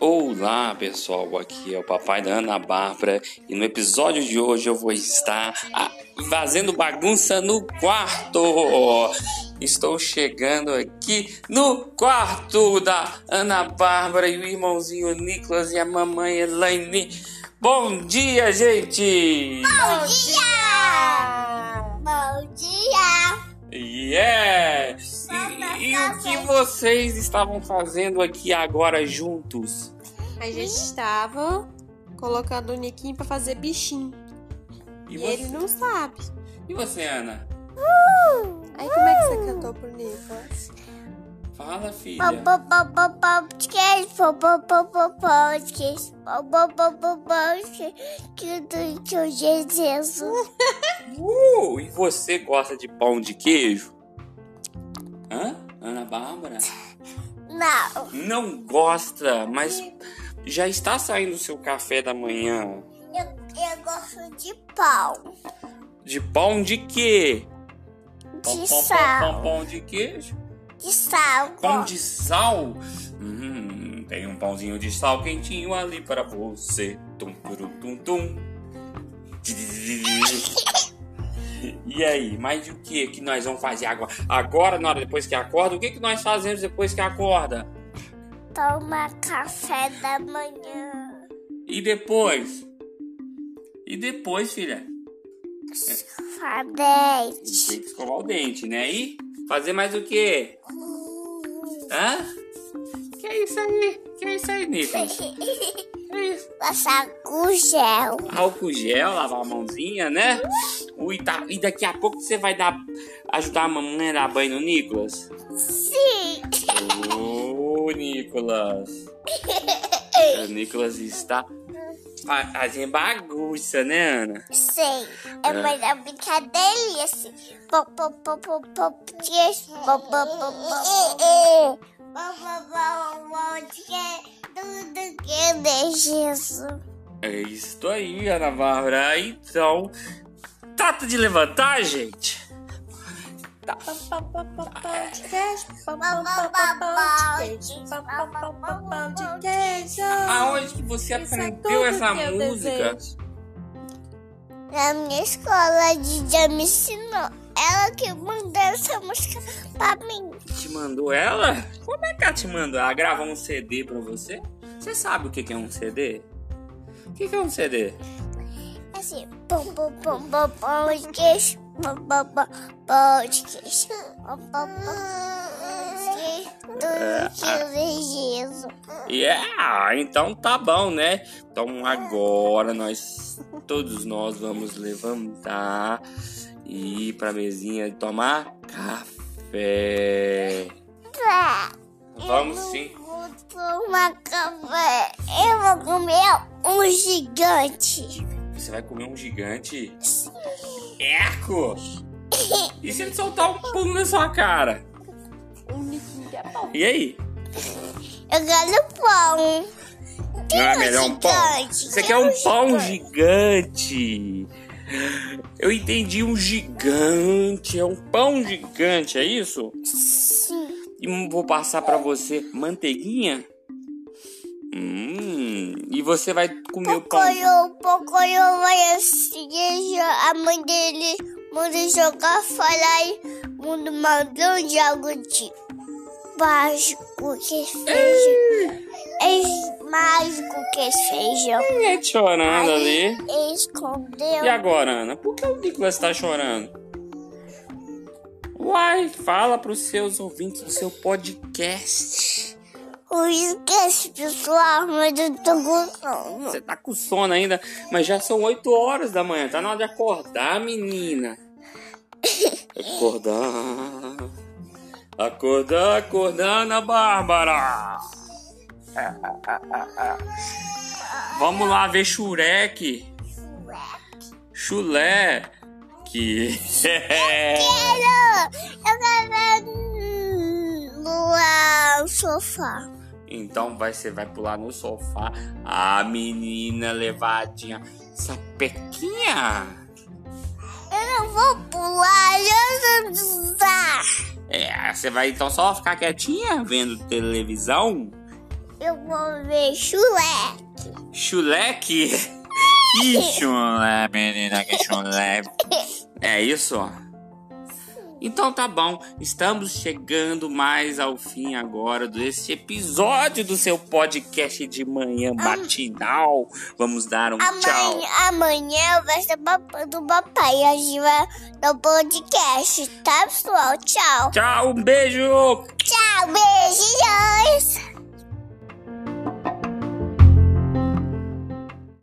Olá pessoal, aqui é o papai da Ana Bárbara e no episódio de hoje eu vou estar ah, fazendo bagunça no quarto. Estou chegando aqui no quarto da Ana Bárbara e o irmãozinho Nicolas e a mamãe Elaine. Bom dia, gente! Bom dia! Bom dia! Yeah! E, e o que vocês estavam fazendo aqui agora juntos? A gente estava colocando o Niquinho pra fazer bichinho. E, E, você, ele não sabe. e você, Ana? Aí como é que você cantou pro Nicolas? Fala, filha. Podcast, podcast, podcast, que do Jesus. Uh, e você gosta de pão de queijo? Hã? Ana Bárbara? Não, Não gosta, mas já está saindo o seu café da manhã. eu, eu gosto de pão, De pão de quê? Pão, de pão, pão, sal, pão, pão de queijo? de sal. Pão de sal? Hum, tem um pãozinho de sal quentinho ali para você. Tum, turum, tum, tum. E aí, mas o que que nós vamos fazer agora? Agora, na hora depois que acorda, o que que nós fazemos depois que acorda? Toma café da manhã, E depois? E depois, filha? fadete, Tem que escovar o dente, né? E fazer mais o quê? Hã? Que é isso aí? Que é isso aí, Nicolas? É passar com gel. Álcool gel, lavar a mãozinha, né? Ui, tá. E daqui a pouco você vai dar ajudar a mamãe a dar banho no Nicolas? Sim, Nicolas. O Nicolas está fa- fazendo bagunça, né, Ana? sim, é assim. Pop, pop, pop, pop, pop, pop, pop, tudo que de Jesus. É isso aí, Ana Bárbara. Então, trata de levantar, gente. Tá. Podcast, pão, pão, pão, pão, pão de queijo, pão, pão, pão, pão, pão de queijo. Aonde que você é aprendeu essa música? Na minha escola, a Didia me ensinou. Ela que mandou essa música pra mim. Te mandou ela? Como é que ela te mandou? Ela gravou um CD pra você? Você sabe o que é um CD? O que é um CD? Assim, pom, pom, pom, pom, queijo, Jesus. Yeah, então tá bom, né? Então agora nós, todos nós vamos levantar e ir pra mesinha tomar café. Tá. Vamos sim. Vou tomar café. Eu vou comer um gigante. Você vai comer um gigante? Eco! E se ele soltar um pulo na sua cara? É. E aí? Eu quero pão. Não é um melhor um pão? Você quer um um pão gigante? Eu entendi um gigante. É um pão gigante, é isso? Sim. E vou passar pra você manteiguinha. Hum, e você vai comer o pão. Pocoyo, Pocoyo vai assim, a mãe dele manda jogar fora e manda mandou de algo de mágico que feijão. É mágico que feijão. É chorando ali. Escondeu. E agora, Ana? Por que o Nicolas tá chorando? Uai, fala pros seus ouvintes do seu podcast. Que esse pessoal, mas eu tô gostando. Você tá com sono ainda, mas já são 8 horas da manhã. Tá na hora de acordar, menina. Acordar. Acordar, acordar, Ana Bárbara. Vamos lá ver Shurek. Chulé. Que. Quero! Eu quero sofá. Então vai, você vai pular no sofá. A menina levadinha. Sapequinha. Eu não vou pular, eu não. É, você vai então só ficar quietinha vendo televisão? Eu vou ver chuleque. Chuleque? Que chulé, menina, que chulé. É isso? Então tá bom, estamos chegando mais ao fim agora desse episódio do seu podcast de manhã matinal. Vamos dar um tchau. Amanhã, amanhã vai ser papai do papai. A gente vai no podcast, tá, pessoal? Tchau. Tchau, um beijo! Tchau, beijos.